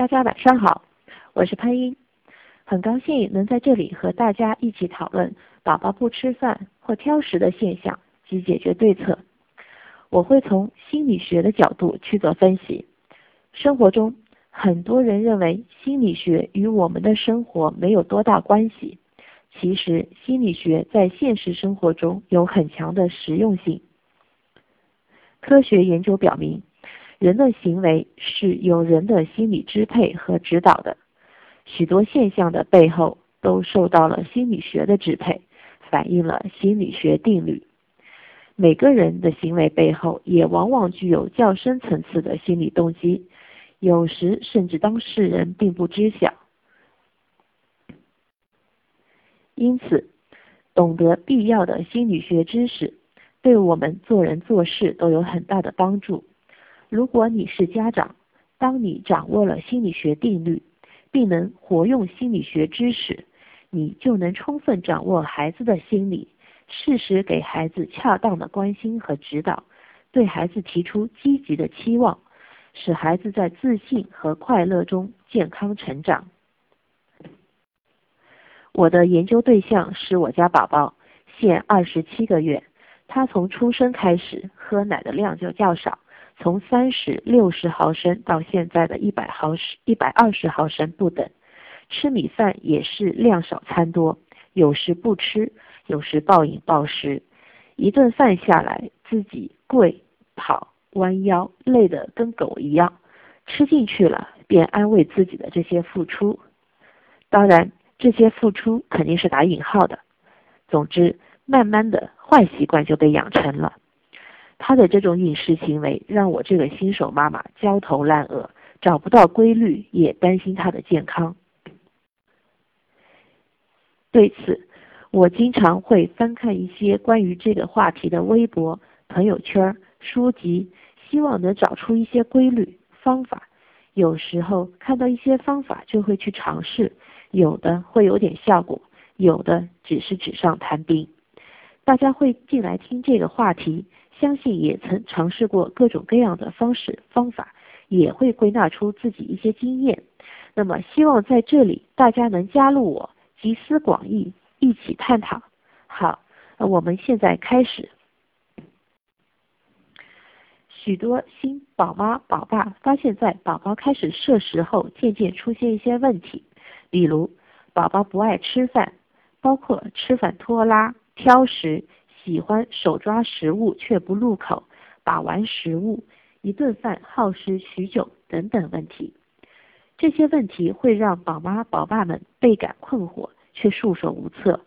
大家晚上好，我是潘英，很高兴能在这里和大家一起讨论宝宝不吃饭或挑食的现象及解决对策。我会从心理学的角度去做分析。生活中，很多人认为心理学与我们的生活没有多大关系，其实心理学在现实生活中有很强的实用性。科学研究表明。人的行为是由人的心理支配和指导的，许多现象的背后都受到了心理学的支配，反映了心理学定律。每个人的行为背后也往往具有较深层次的心理动机，有时甚至当事人并不知晓。因此，懂得必要的心理学知识，对我们做人做事都有很大的帮助。如果你是家长，当你掌握了心理学定律，并能活用心理学知识，你就能充分掌握孩子的心理，适时给孩子恰当的关心和指导，对孩子提出积极的期望，使孩子在自信和快乐中健康成长。我的研究对象是我家宝宝，现二十七个月，他从出生开始喝奶的量就较少。从三十六十毫升到现在的一百毫升、一百二十毫升不等，吃米饭也是量少餐多，有时不吃，有时暴饮暴食，一顿饭下来自己跪、跑、弯腰，累得跟狗一样，吃进去了便安慰自己的这些付出，当然这些付出肯定是打引号的，总之慢慢的坏习惯就被养成了。他的这种饮食行为让我这个新手妈妈焦头烂额，找不到规律，也担心他的健康。对此，我经常会翻看一些关于这个话题的微博、朋友圈、书籍，希望能找出一些规律方法。有时候看到一些方法就会去尝试，有的会有点效果，有的只是纸上谈兵。大家会进来听这个话题。相信也曾尝试过各种各样的方式方法，也会归纳出自己一些经验。那么，希望在这里大家能加入我，集思广益，一起探讨。好，那我们现在开始。许多新宝妈宝爸发现，在宝宝开始摄食后，渐渐出现一些问题，比如宝宝不爱吃饭，包括吃饭拖拉、挑食。喜欢手抓食物却不入口，把玩食物，一顿饭耗时许久等等问题。这些问题会让宝妈宝爸们倍感困惑，却束手无策。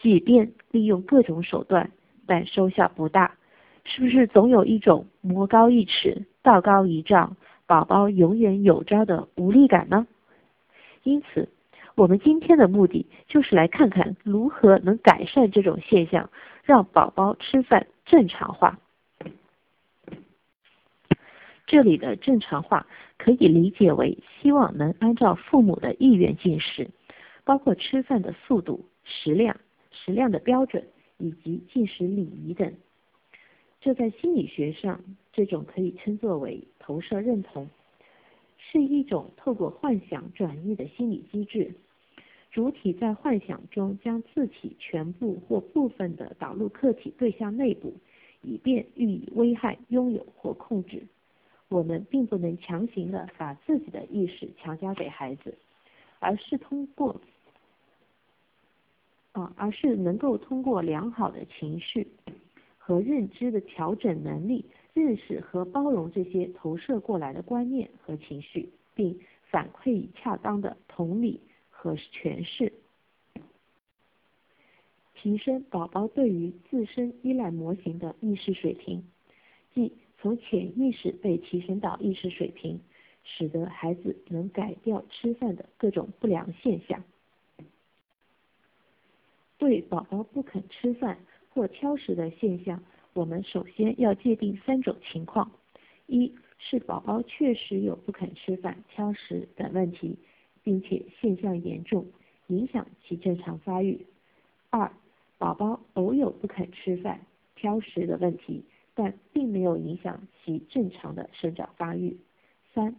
即便利用各种手段，但收效不大。是不是总有一种魔高一尺，道高一丈，宝宝永远有招的无力感呢？因此。我们今天的目的就是来看看如何能改善这种现象，让宝宝吃饭正常化。这里的正常化可以理解为希望能按照父母的意愿进食，包括吃饭的速度、食量、食量的标准以及进食礼仪等。这在心理学上，这种可以称作为投射认同，是一种透过幻想转移的心理机制。主体在幻想中将自己全部或部分的导入客体对象内部，以便予以危害、拥有或控制。我们并不能强行的把自己的意识强加给孩子，而是通过啊，而是能够通过良好的情绪和认知的调整能力，认识和包容这些投射过来的观念和情绪，并反馈以恰当的同理。和诠释，提升宝宝对于自身依赖模型的意识水平，即从潜意识被提升到意识水平，使得孩子能改掉吃饭的各种不良现象。对宝宝不肯吃饭或挑食的现象，我们首先要界定三种情况：一是宝宝确实有不肯吃饭、挑食等问题。并且现象严重，影响其正常发育。二，宝宝偶有不肯吃饭、挑食的问题，但并没有影响其正常的生长发育。三，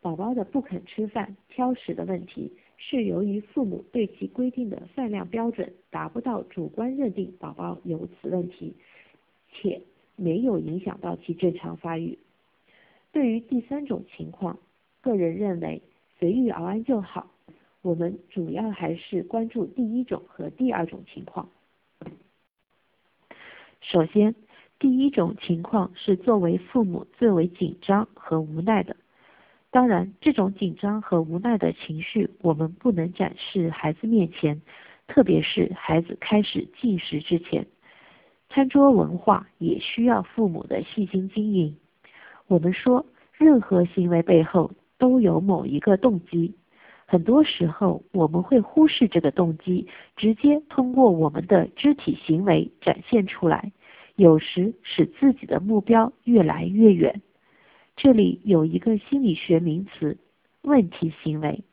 宝宝的不肯吃饭、挑食的问题，是由于父母对其规定的饭量标准达不到主观认定宝宝有此问题，且没有影响到其正常发育。对于第三种情况，个人认为随遇而安就好。我们主要还是关注第一种和第二种情况。首先，第一种情况是作为父母最为紧张和无奈的。当然，这种紧张和无奈的情绪，我们不能展示孩子面前，特别是孩子开始进食之前。餐桌文化也需要父母的细心经营。我们说，任何行为背后都有某一个动机，很多时候我们会忽视这个动机，直接通过我们的肢体行为展现出来，有时使自己的目标越来越远。这里有一个心理学名词“问题行为”，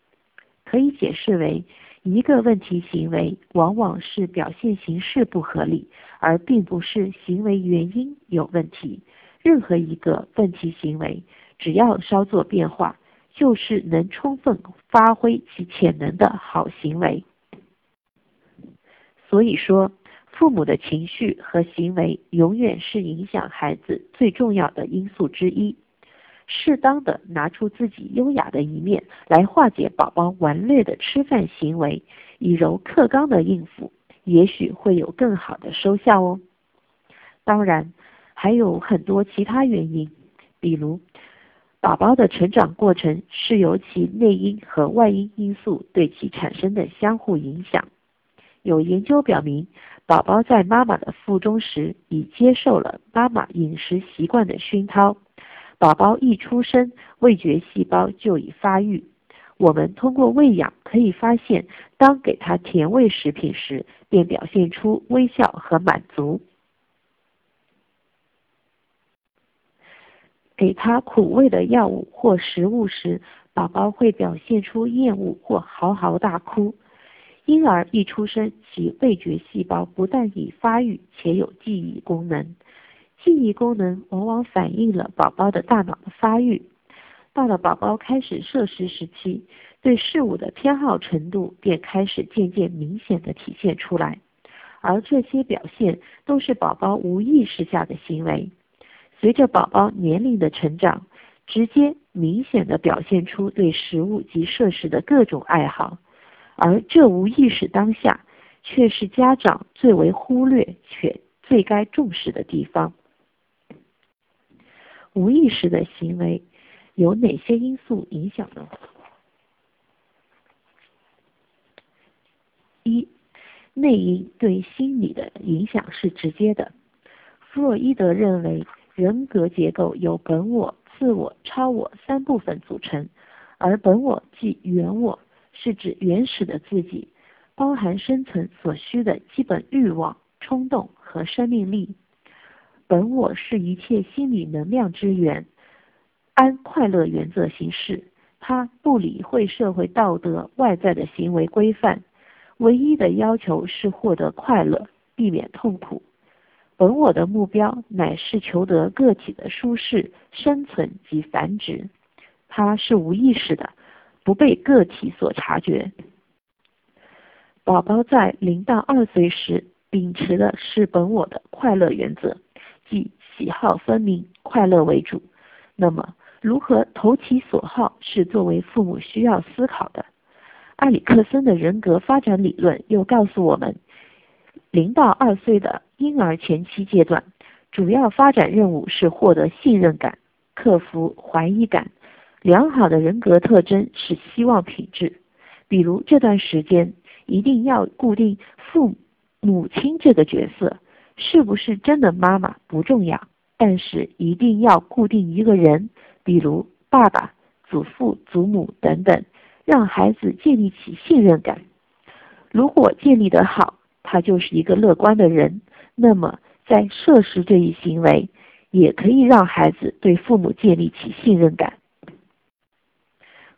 可以解释为一个问题行为往往是表现形式不合理，而并不是行为原因有问题。任何一个问题行为，只要稍作变化，就是能充分发挥其潜能的好行为。所以说，父母的情绪和行为永远是影响孩子最重要的因素之一。适当的拿出自己优雅的一面来化解宝宝顽劣的吃饭行为，以柔克刚的应付，也许会有更好的收效哦。当然，还有很多其他原因，比如宝宝的成长过程是由其内因和外因因素对其产生的相互影响。有研究表明，宝宝在妈妈的腹中时已接受了妈妈饮食习惯的熏陶。宝宝一出生，味觉细胞就已发育。我们通过喂养可以发现，当给他甜味食品时，便表现出微笑和满足；给他苦味的药物或食物时，宝宝会表现出厌恶或嚎嚎大哭。婴儿一出生，其味觉细胞不但已发育，且有记忆功能。记忆功能往往反映了宝宝的大脑的发育。到了宝宝开始摄食时期，对事物的偏好程度便开始渐渐明显的体现出来，而这些表现都是宝宝无意识下的行为。随着宝宝年龄的成长，直接明显的表现出对食物及设施的各种爱好，而这无意识当下，却是家长最为忽略却最该重视的地方。无意识的行为有哪些因素影响呢？一、内因对心理的影响是直接的。弗洛伊德认为，人格结构由本我、自我、超我三部分组成，而本我即原我，是指原始的自己，包含生存所需的基本欲望、冲动和生命力。本我是一切心理能量之源，按快乐原则行事，它不理会社会道德外在的行为规范，唯一的要求是获得快乐，避免痛苦。本我的目标乃是求得个体的舒适、生存及繁殖，它是无意识的，不被个体所察觉。宝宝在零到二岁时，秉持的是本我的快乐原则。即喜好分明，快乐为主。那么，如何投其所好是作为父母需要思考的。埃里克森的人格发展理论又告诉我们，零到二岁的婴儿前期阶段，主要发展任务是获得信任感，克服怀疑感。良好的人格特征是希望品质，比如这段时间一定要固定父母亲这个角色。是不是真的妈妈不重要，但是一定要固定一个人，比如爸爸、祖父、祖母等等，让孩子建立起信任感。如果建立得好，他就是一个乐观的人。那么在摄食这一行为，也可以让孩子对父母建立起信任感。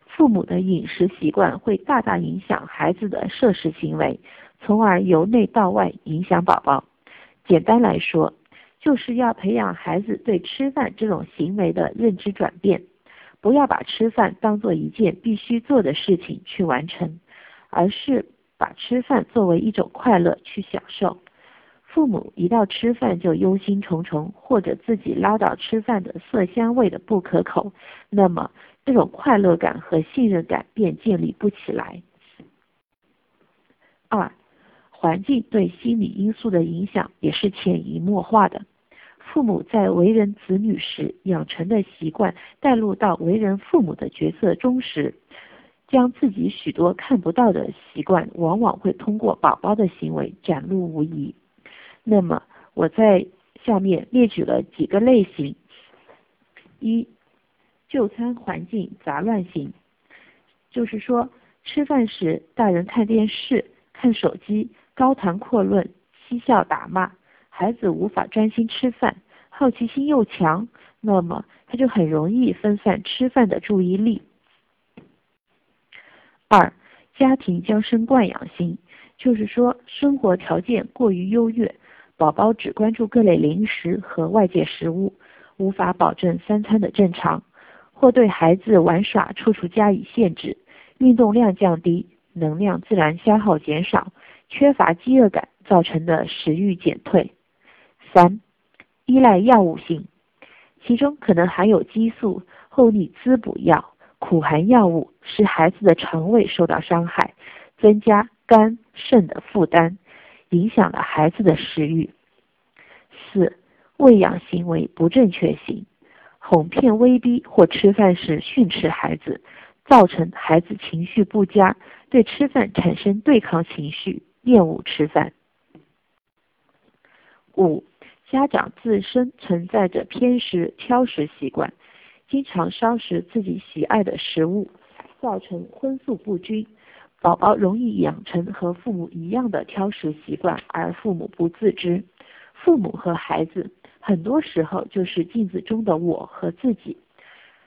父母的饮食习惯会大大影响孩子的摄食行为，从而由内到外影响宝宝。简单来说，就是要培养孩子对吃饭这种行为的认知转变，不要把吃饭当做一件必须做的事情去完成，而是把吃饭作为一种快乐去享受。父母一到吃饭就忧心忡忡，或者自己唠叨吃饭的色香味的不可口，那么这种快乐感和信任感便建立不起来。二，环境对心理因素的影响也是潜移默化的。父母在为人子女时养成的习惯，带入到为人父母的角色中时，将自己许多看不到的习惯，往往会通过宝宝的行为展露无遗。那么，我在下面列举了几个类型：一、就餐环境杂乱型，就是说，吃饭时大人看电视、看手机、高谈阔论、嬉笑打骂。孩子无法专心吃饭，好奇心又强，那么他就很容易分散吃饭的注意力。二、家庭娇生惯养型，就是说生活条件过于优越，宝宝只关注各类零食和外界食物，无法保证三餐的正常，或对孩子玩耍处处加以限制，运动量降低，能量自然消耗减少，缺乏饥饿感造成的食欲减退。三、依赖药物性，其中可能含有激素、后力滋补药、苦寒药物，使孩子的肠胃受到伤害，增加肝肾的负担，影响了孩子的食欲。四、喂养行为不正确性，哄骗、威逼或吃饭时训斥孩子，造成孩子情绪不佳，对吃饭产生对抗情绪，厌恶吃饭。五。家长自身存在着偏食、挑食习惯，经常烧食自己喜爱的食物，造成荤素不均，宝宝容易养成和父母一样的挑食习惯，而父母不自知。父母和孩子很多时候就是镜子中的我和自己。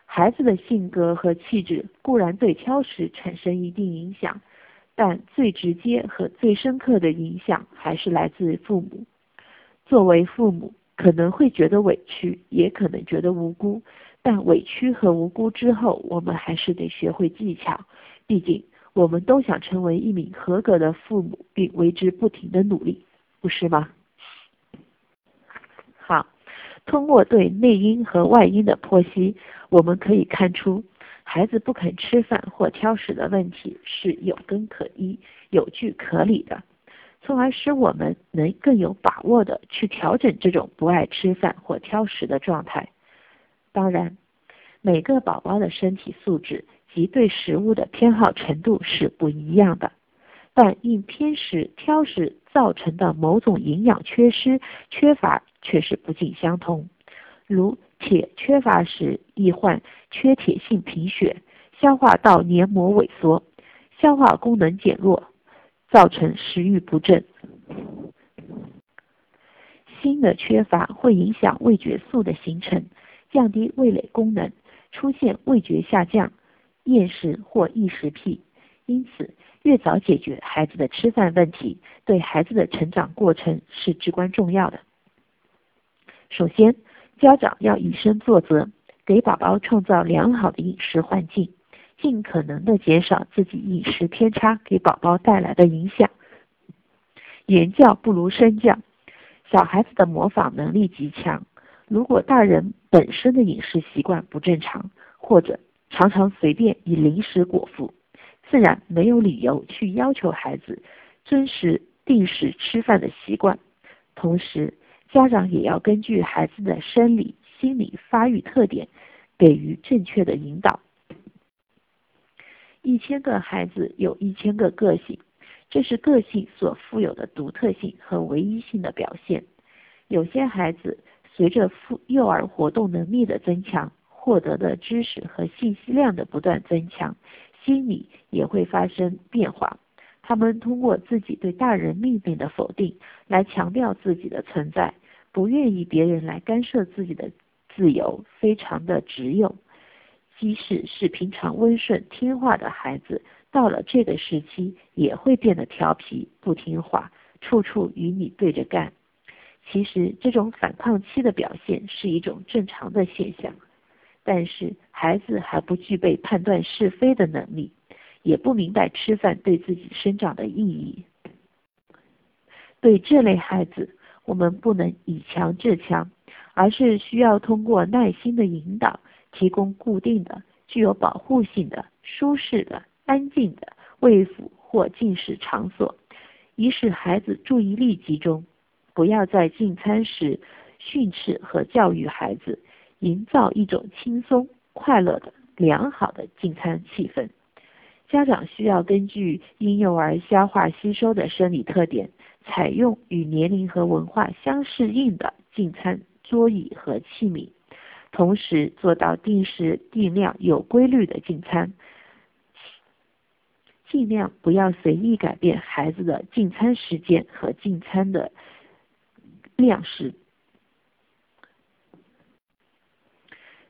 孩子的性格和气质固然对挑食产生一定影响，但最直接和最深刻的影响还是来自父母。作为父母，可能会觉得委屈，也可能觉得无辜。但委屈和无辜之后，我们还是得学会技巧。毕竟，我们都想成为一名合格的父母，并为之不停的努力，不是吗？好，通过对内因和外因的剖析，我们可以看出，孩子不肯吃饭或挑食的问题是有根可依、有据可理的。从而使我们能更有把握的去调整这种不爱吃饭或挑食的状态。当然，每个宝宝的身体素质及对食物的偏好程度是不一样的，但因偏食、挑食造成的某种营养缺失、缺乏却是不尽相同。如铁缺乏时易患缺铁性贫血、消化道黏膜萎缩、消化功能减弱。造成食欲不振，锌的缺乏会影响味觉素的形成，降低味蕾功能，出现味觉下降、厌食或异食癖。因此，越早解决孩子的吃饭问题，对孩子的成长过程是至关重要的。首先，家长要以身作则，给宝宝创造良好的饮食环境。尽可能的减少自己饮食偏差给宝宝带来的影响。言教不如身教，小孩子的模仿能力极强。如果大人本身的饮食习惯不正常，或者常常随便以零食果腹，自然没有理由去要求孩子遵守定时吃饭的习惯。同时，家长也要根据孩子的生理、心理发育特点，给予正确的引导。一千个孩子有一千个个性，这是个性所富有的独特性和唯一性的表现。有些孩子随着父幼儿活动能力的增强，获得的知识和信息量的不断增强，心理也会发生变化。他们通过自己对大人命令的否定，来强调自己的存在，不愿意别人来干涉自己的自由，非常的执拗。即使是平常温顺听话的孩子，到了这个时期也会变得调皮不听话，处处与你对着干。其实这种反抗期的表现是一种正常的现象。但是孩子还不具备判断是非的能力，也不明白吃饭对自己生长的意义。对这类孩子，我们不能以强制强，而是需要通过耐心的引导，提供固定的、具有保护性的、舒适的、安静的喂辅或进食场所，以使孩子注意力集中。不要在进餐时训斥和教育孩子，营造一种轻松、快乐的、良好的进餐气氛。家长需要根据婴幼儿消化吸收的生理特点，采用与年龄和文化相适应的进餐桌椅和器皿，同时做到定时定量、有规律的进餐，尽量不要随意改变孩子的进餐时间和进餐的。量时，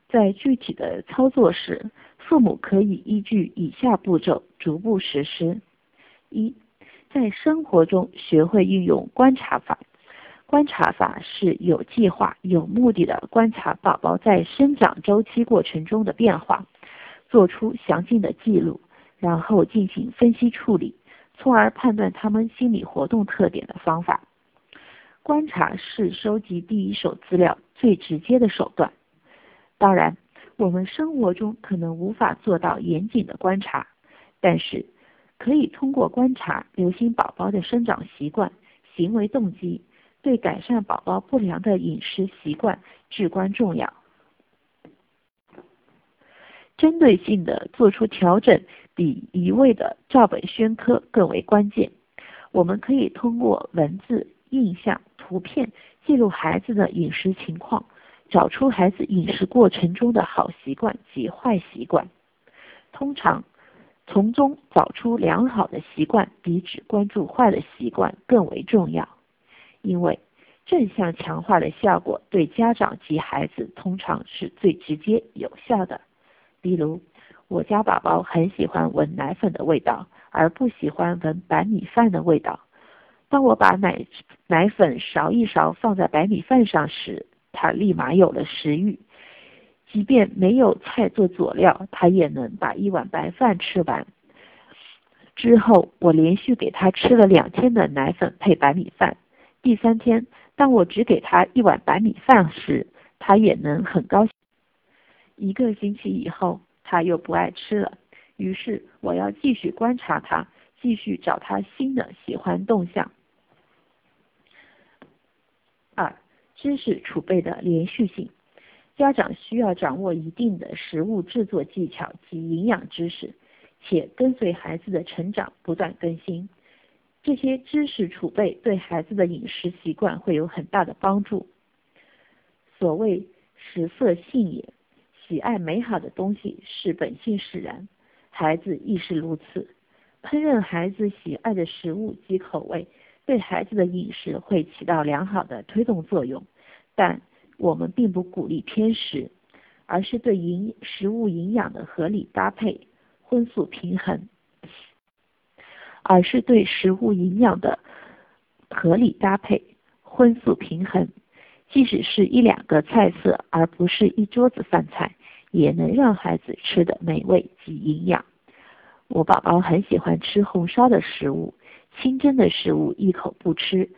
在具体的操作时，父母可以依据以下步骤逐步实施：一，在生活中学会运用观察法。观察法是有计划、有目的的观察宝宝在生长周期过程中的变化，做出详尽的记录，然后进行分析处理，从而判断他们心理活动特点的方法。观察是收集第一手资料最直接的手段。当然，我们生活中可能无法做到严谨的观察，但是可以通过观察留心宝宝的生长习惯、行为动机，对改善宝宝不良的饮食习惯至关重要。针对性的做出调整，比一味的照本宣科更为关键。我们可以通过文字、印象。图片记录孩子的饮食情况，找出孩子饮食过程中的好习惯及坏习惯。通常，从中找出良好的习惯比只关注坏的习惯更为重要，因为正向强化的效果对家长及孩子通常是最直接有效的。比如，我家宝宝很喜欢闻奶粉的味道，而不喜欢闻白米饭的味道。当我把奶奶粉勺一勺放在白米饭上时，他立马有了食欲。即便没有菜做佐料，他也能把一碗白饭吃完。之后，我连续给他吃了两天的奶粉配白米饭。第三天，当我只给他一碗白米饭时，他也能很高兴。一个星期以后，他又不爱吃了。于是，我要继续观察他。继续找他新的喜欢动向。二、知识储备的连续性，家长需要掌握一定的食物制作技巧及营养知识，且跟随孩子的成长不断更新。这些知识储备对孩子的饮食习惯会有很大的帮助。所谓食色性也，喜爱美好的东西是本性使然，孩子亦是如此。烹饪孩子喜爱的食物及口味，对孩子的饮食会起到良好的推动作用。但我们并不鼓励偏食，而是对营食物营养的合理搭配，荤素平衡，而是对食物营养的合理搭配，荤素平衡。即使是一两个菜色，而不是一桌子饭菜，也能让孩子吃得美味及营养。我宝宝很喜欢吃红烧的食物，清蒸的食物一口不吃，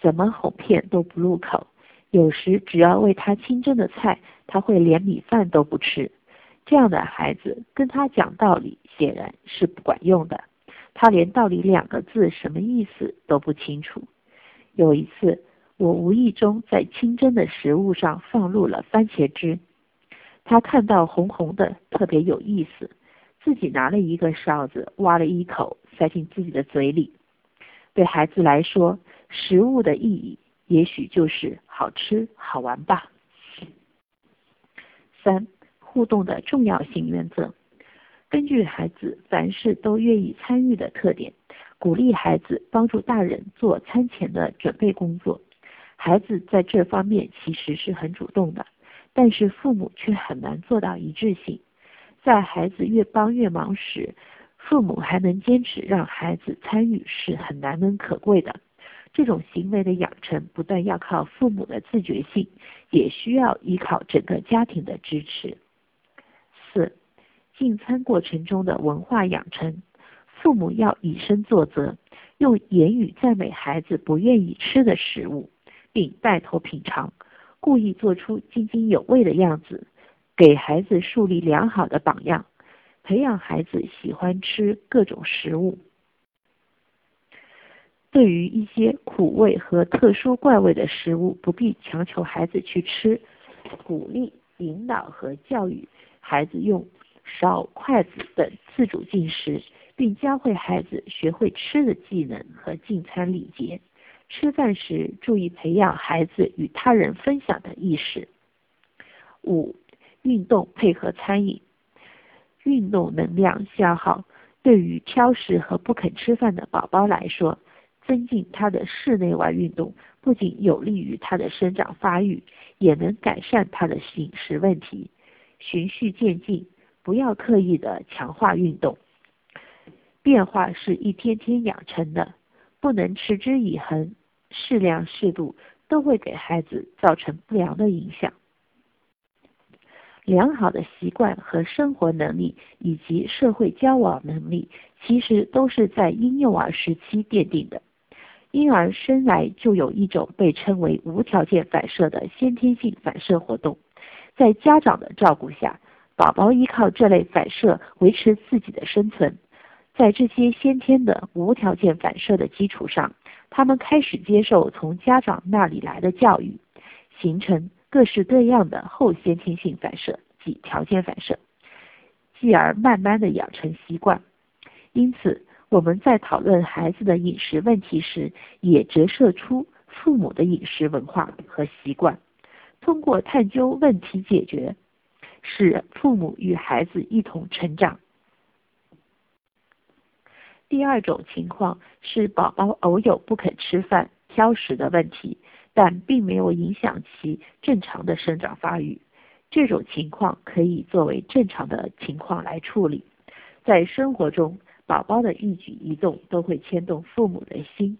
怎么哄骗都不入口。有时只要喂他清蒸的菜，他会连米饭都不吃。这样的孩子跟他讲道理显然是不管用的，他连“道理”两个字什么意思都不清楚。有一次，我无意中在清蒸的食物上放入了番茄汁，他看到红红的，特别有意思。自己拿了一个勺子，挖了一口，塞进自己的嘴里。对孩子来说，食物的意义也许就是好吃好玩吧。三、互动的重要性原则：根据孩子凡事都愿意参与的特点，鼓励孩子帮助大人做餐前的准备工作。孩子在这方面其实是很主动的，但是父母却很难做到一致性。在孩子越帮越忙时，父母还能坚持让孩子参与是很难能可贵的。这种行为的养成，不但要靠父母的自觉性，也需要依靠整个家庭的支持。四，进餐过程中的文化养成，父母要以身作则，用言语赞美孩子不愿意吃的食物，并带头品尝，故意做出津津有味的样子，给孩子树立良好的榜样，培养孩子喜欢吃各种食物。对于一些苦味和特殊怪味的食物，不必强求孩子去吃，鼓励、引导和教育孩子用勺、筷子等自主进食，并教会孩子学会吃的技能和进餐礼节。吃饭时注意培养孩子与他人分享的意识。五、运动配合餐饮，运动能量消耗对于挑食和不肯吃饭的宝宝来说。增进他的室内外运动，不仅有利于他的生长发育，也能改善他的饮食问题。循序渐进，不要刻意的强化运动。变化是一天天养成的，不能持之以恒。适量适度都会给孩子造成不良的影响。良好的习惯和生活能力以及社会交往能力，其实都是在婴幼儿时期奠定的。婴儿生来就有一种被称为无条件反射的先天性反射活动，在家长的照顾下，宝宝依靠这类反射维持自己的生存。在这些先天的无条件反射的基础上，他们开始接受从家长那里来的教育，形成各式各样的后先天性反射及条件反射，继而慢慢的养成习惯。因此。我们在讨论孩子的饮食问题时，也折射出父母的饮食文化和习惯。通过探究问题解决，使父母与孩子一同成长。第二种情况是宝宝偶有不肯吃饭、挑食的问题，但并没有影响其正常的生长发育。这种情况可以作为正常的情况来处理。在生活中，宝宝的一举一动都会牵动父母的心，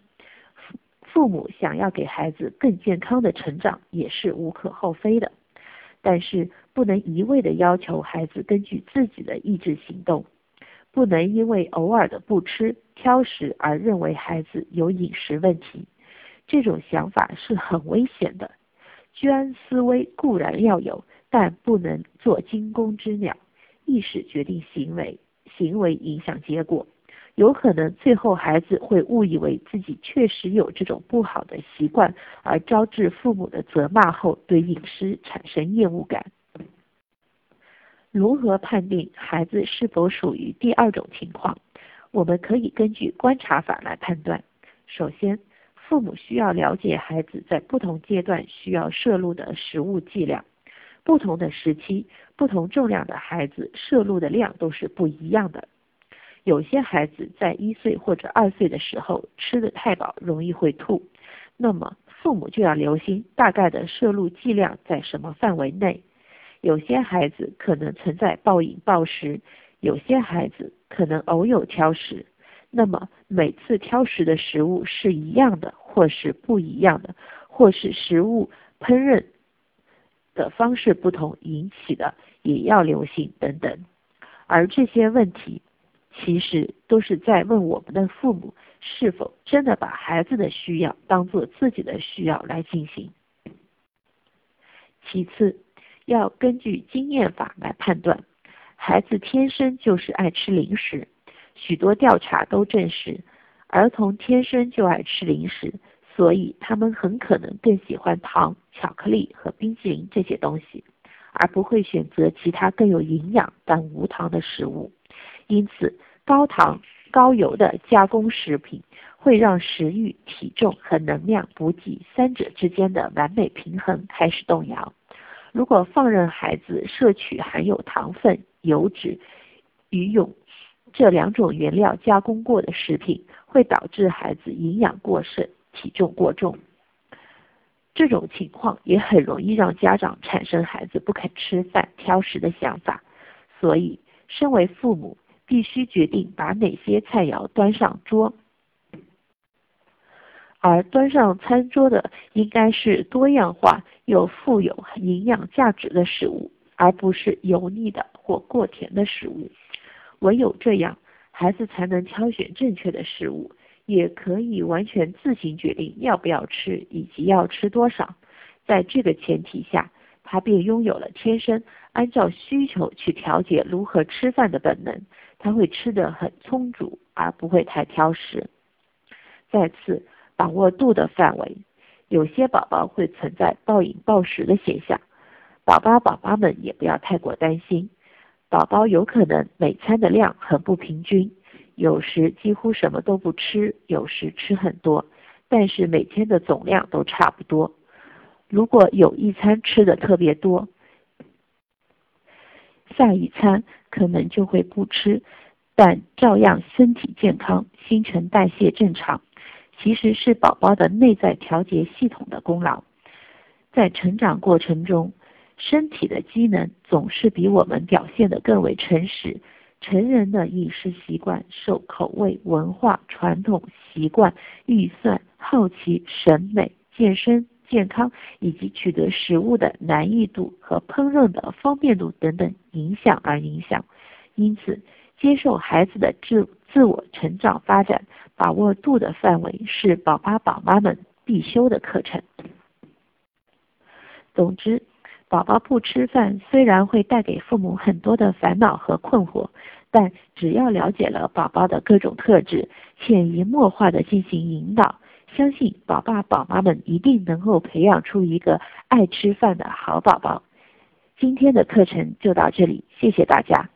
父父母想要给孩子更健康的成长也是无可厚非的，但是不能一味的要求孩子根据自己的意志行动，不能因为偶尔的不吃挑食而认为孩子有饮食问题，这种想法是很危险的。居安思危固然要有，但不能做惊弓之鸟，意识决定行为。行为影响结果，有可能最后孩子会误以为自己确实有这种不好的习惯，而招致父母的责骂后对饮食产生厌恶感。如何判定孩子是否属于第二种情况？我们可以根据观察法来判断。首先，父母需要了解孩子在不同阶段需要摄入的食物剂量。不同的时期，不同重量的孩子摄入的量都是不一样的。有些孩子在一岁或者二岁的时候吃的太饱，容易会吐，那么父母就要留心大概的摄入剂量在什么范围内。有些孩子可能存在暴饮暴食，有些孩子可能偶有挑食，那么每次挑食的食物是一样的，或是不一样的，或是食物烹饪。的方式不同引起的也要留心等等，而这些问题其实都是在问我们的父母是否真的把孩子的需要当做自己的需要来进行。其次，要根据经验法来判断，孩子天生就是爱吃零食，许多调查都证实，儿童天生就爱吃零食。所以他们很可能更喜欢糖、巧克力和冰淇淋这些东西，而不会选择其他更有营养但无糖的食物。因此，高糖、高油的加工食品会让食欲、体重和能量补给三者之间的完美平衡开始动摇。如果放任孩子摄取含有糖分、油脂与油这两种原料加工过的食品，会导致孩子营养过剩。体重过重，这种情况也很容易让家长产生孩子不肯吃饭、挑食的想法。所以，身为父母，必须决定把哪些菜肴端上桌，而端上餐桌的应该是多样化又富有营养价值的食物，而不是油腻的或过甜的食物。唯有这样，孩子才能挑选正确的食物，也可以完全自行决定要不要吃以及要吃多少。在这个前提下，他便拥有了天生按照需求去调节如何吃饭的本能。他会吃得很充足，而不会太挑食。再次，把握度的范围。有些宝宝会存在暴饮暴食的现象，宝宝宝妈们也不要太过担心。宝宝有可能每餐的量很不平均，有时几乎什么都不吃，有时吃很多，但是每天的总量都差不多。如果有一餐吃的特别多，下一餐可能就会不吃，但照样身体健康，新陈代谢正常。其实是宝宝的内在调节系统的功劳。在成长过程中，身体的机能总是比我们表现的更为诚实。成人的饮食习惯受口味、文化、传统习惯、预算、好奇、审美、健身、健康以及取得食物的难易度和烹饪的方便度等等影响而影响。因此，接受孩子的自自我成长发展，把握度的范围是宝爸宝妈们必修的课程。总之，宝宝不吃饭虽然会带给父母很多的烦恼和困惑，但只要了解了宝宝的各种特质，潜移默化的进行引导，相信宝爸宝妈们一定能够培养出一个爱吃饭的好宝宝。今天的课程就到这里，谢谢大家。